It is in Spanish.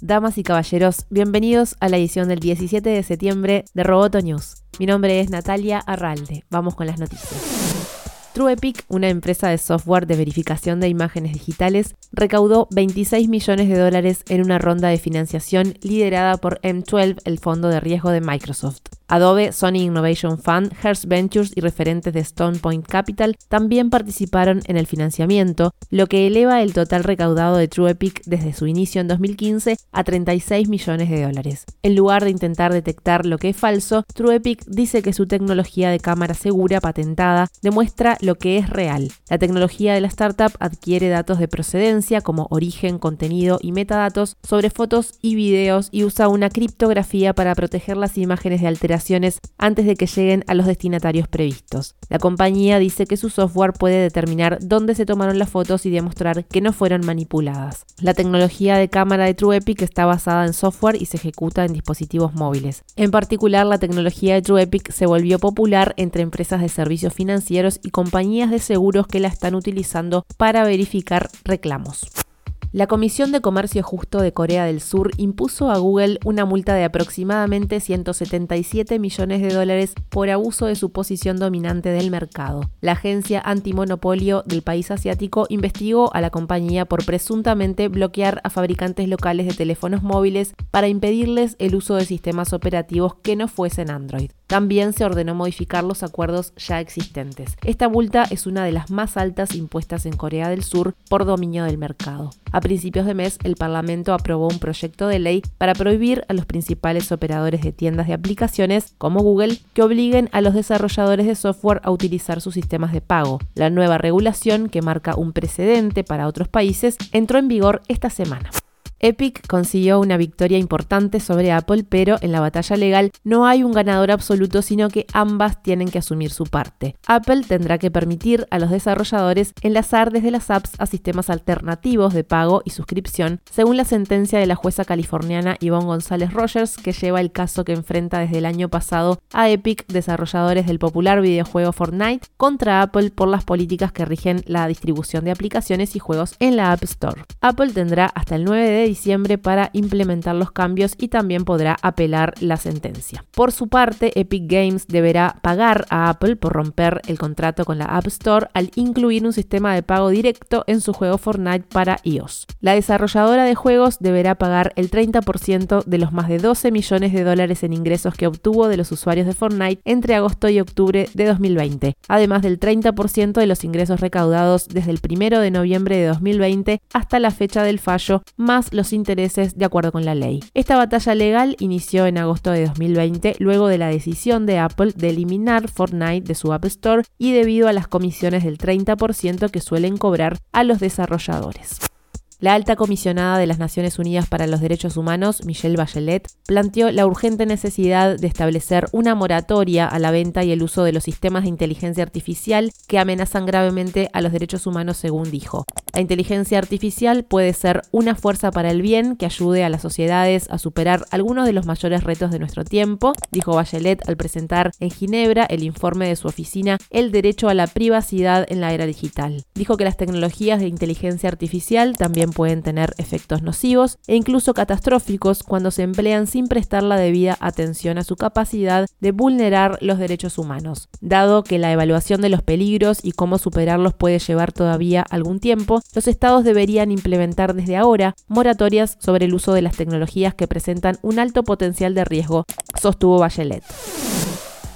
Damas y caballeros, bienvenidos a la edición del 17 de septiembre de Roboto News. Mi nombre es Natalia Arralde. Vamos con las noticias. TrueEpic, una empresa de software de verificación de imágenes digitales, recaudó 26 millones de dólares en una ronda de financiación liderada por M12, el fondo de riesgo de Microsoft. Adobe, Sony Innovation Fund, Hearst Ventures y referentes de Stone Point Capital también participaron en el financiamiento, lo que eleva el total recaudado de TrueEpic desde su inicio en 2015 a 36 millones de dólares. En lugar de intentar detectar lo que es falso, TrueEpic dice que su tecnología de cámara segura patentada demuestra lo que es real. La tecnología de la startup adquiere datos de procedencia como origen, contenido y metadatos sobre fotos y videos y usa una criptografía para proteger las imágenes de alteración antes de que lleguen a los destinatarios previstos. La compañía dice que su software puede determinar dónde se tomaron las fotos y demostrar que no fueron manipuladas. La tecnología de cámara de TrueEpic está basada en software y se ejecuta en dispositivos móviles. En particular, la tecnología de TrueEpic se volvió popular entre empresas de servicios financieros y compañías de seguros que la están utilizando para verificar reclamos. La Comisión de Comercio Justo de Corea del Sur impuso a Google una multa de aproximadamente 177 millones de dólares por abuso de su posición dominante del mercado. La agencia antimonopolio del país asiático investigó a la compañía por presuntamente bloquear a fabricantes locales de teléfonos móviles para impedirles el uso de sistemas operativos que no fuesen Android. También se ordenó modificar los acuerdos ya existentes. Esta multa es una de las más altas impuestas en Corea del Sur por dominio del mercado. Principios de mes, el Parlamento aprobó un proyecto de ley para prohibir a los principales operadores de tiendas de aplicaciones, como Google, que obliguen a los desarrolladores de software a utilizar sus sistemas de pago. La nueva regulación, que marca un precedente para otros países, entró en vigor esta semana. Epic consiguió una victoria importante sobre Apple, pero en la batalla legal no hay un ganador absoluto, sino que ambas tienen que asumir su parte. Apple tendrá que permitir a los desarrolladores enlazar desde las apps a sistemas alternativos de pago y suscripción, según la sentencia de la jueza californiana Yvonne González Rogers, que lleva el caso que enfrenta desde el año pasado a Epic, desarrolladores del popular videojuego Fortnite, contra Apple por las políticas que rigen la distribución de aplicaciones y juegos en la App Store. Apple tendrá hasta el 9 de diciembre para implementar los cambios y también podrá apelar la sentencia. Por su parte, Epic Games deberá pagar a Apple por romper el contrato con la App Store al incluir un sistema de pago directo en su juego Fortnite para iOS. La desarrolladora de juegos deberá pagar el 30% de los más de 12 millones de dólares en ingresos que obtuvo de los usuarios de Fortnite entre agosto y octubre de 2020, además del 30% de los ingresos recaudados desde el 1 de noviembre de 2020 hasta la fecha del fallo, más los intereses de acuerdo con la ley. Esta batalla legal inició en agosto de 2020 luego de la decisión de Apple de eliminar Fortnite de su App Store y debido a las comisiones del 30% que suelen cobrar a los desarrolladores. La alta comisionada de las Naciones Unidas para los Derechos Humanos, Michelle Bachelet, planteó la urgente necesidad de establecer una moratoria a la venta y el uso de los sistemas de inteligencia artificial que amenazan gravemente a los derechos humanos, según dijo. La inteligencia artificial puede ser una fuerza para el bien que ayude a las sociedades a superar algunos de los mayores retos de nuestro tiempo, dijo Bachelet al presentar en Ginebra el informe de su oficina El derecho a la privacidad en la era digital. Dijo que las tecnologías de inteligencia artificial pueden tener efectos nocivos e incluso catastróficos cuando se emplean sin prestar la debida atención a su capacidad de vulnerar los derechos humanos. Dado que la evaluación de los peligros y cómo superarlos puede llevar todavía algún tiempo, los estados deberían implementar desde ahora moratorias sobre el uso de las tecnologías que presentan un alto potencial de riesgo, sostuvo Bachelet.